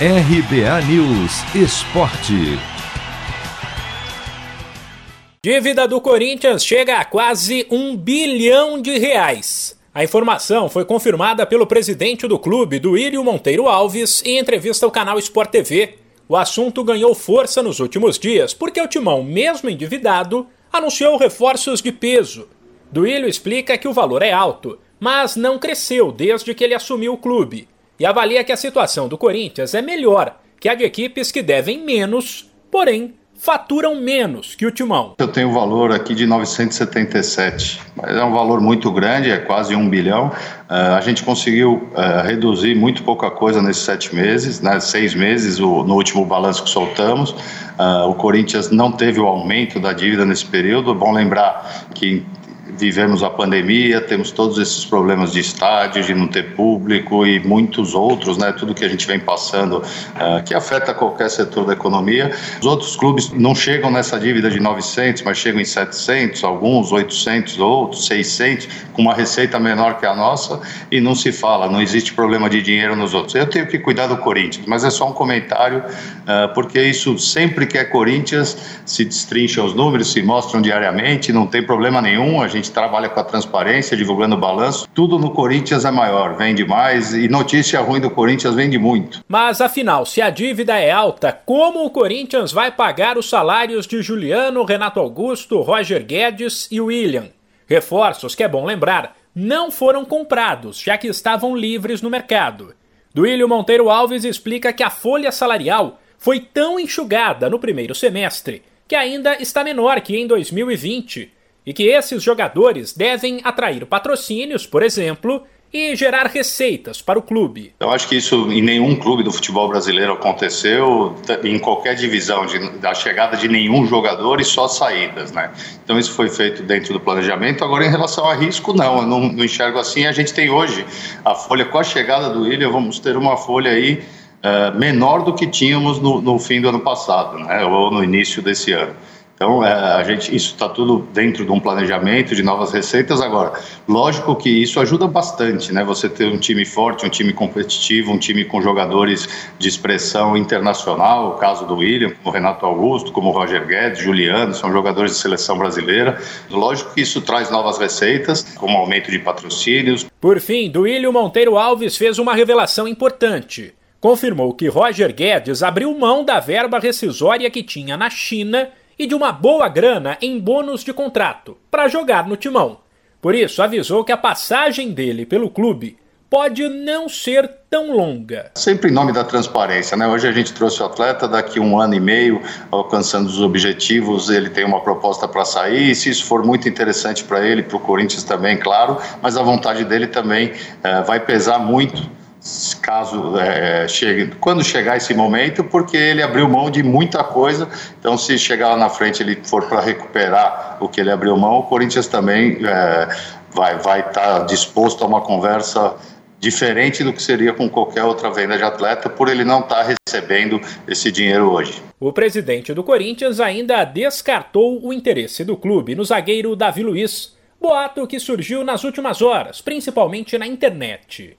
RBA News Esporte. Dívida do Corinthians chega a quase um bilhão de reais. A informação foi confirmada pelo presidente do clube, Duílio Monteiro Alves, em entrevista ao canal Sport TV. O assunto ganhou força nos últimos dias porque o Timão, mesmo endividado, anunciou reforços de peso. Duílio explica que o valor é alto, mas não cresceu desde que ele assumiu o clube e avalia que a situação do Corinthians é melhor que a de equipes que devem menos, porém faturam menos que o Timão. Eu tenho o valor aqui de 977, mas é um valor muito grande, é quase um bilhão. Uh, a gente conseguiu uh, reduzir muito pouca coisa nesses sete meses, né, seis meses o, no último balanço que soltamos. Uh, o Corinthians não teve o aumento da dívida nesse período. É bom lembrar que vivemos a pandemia, temos todos esses problemas de estádio, de não ter público e muitos outros, né? Tudo que a gente vem passando uh, que afeta qualquer setor da economia. Os outros clubes não chegam nessa dívida de 900, mas chegam em 700, alguns 800, outros 600, com uma receita menor que a nossa e não se fala, não existe problema de dinheiro nos outros. Eu tenho que cuidar do Corinthians, mas é só um comentário, uh, porque isso sempre que é Corinthians se destrincham os números, se mostram diariamente, não tem problema nenhum, a gente trabalha com a transparência, divulgando o balanço. Tudo no Corinthians é maior, vende mais e notícia ruim do Corinthians vende muito. Mas afinal, se a dívida é alta, como o Corinthians vai pagar os salários de Juliano, Renato Augusto, Roger Guedes e William? Reforços que é bom lembrar, não foram comprados, já que estavam livres no mercado. Duílio Monteiro Alves explica que a folha salarial foi tão enxugada no primeiro semestre que ainda está menor que em 2020 e que esses jogadores devem atrair patrocínios, por exemplo, e gerar receitas para o clube. Eu acho que isso em nenhum clube do futebol brasileiro aconteceu, em qualquer divisão, de, da chegada de nenhum jogador e só saídas, né? Então isso foi feito dentro do planejamento. Agora, em relação a risco, não, eu não, não enxergo assim. A gente tem hoje a folha, com a chegada do William, vamos ter uma folha aí uh, menor do que tínhamos no, no fim do ano passado, né? Ou no início desse ano. Então, é, a gente, isso está tudo dentro de um planejamento de novas receitas. Agora, lógico que isso ajuda bastante, né? Você ter um time forte, um time competitivo, um time com jogadores de expressão internacional, o caso do William, como o Renato Augusto, como o Roger Guedes, Juliano, são jogadores de seleção brasileira. Lógico que isso traz novas receitas, como aumento de patrocínios. Por fim, Duílio Monteiro Alves fez uma revelação importante. Confirmou que Roger Guedes abriu mão da verba rescisória que tinha na China e de uma boa grana em bônus de contrato para jogar no timão. Por isso, avisou que a passagem dele pelo clube pode não ser tão longa. Sempre em nome da transparência, né? Hoje a gente trouxe o atleta, daqui um ano e meio, alcançando os objetivos, ele tem uma proposta para sair, e se isso for muito interessante para ele, para o Corinthians também, claro, mas a vontade dele também é, vai pesar muito caso é, chegue, quando chegar esse momento, porque ele abriu mão de muita coisa. Então, se chegar lá na frente ele for para recuperar o que ele abriu mão, o Corinthians também é, vai vai estar tá disposto a uma conversa diferente do que seria com qualquer outra venda de atleta, por ele não estar tá recebendo esse dinheiro hoje. O presidente do Corinthians ainda descartou o interesse do clube no zagueiro Davi Luiz, boato que surgiu nas últimas horas, principalmente na internet.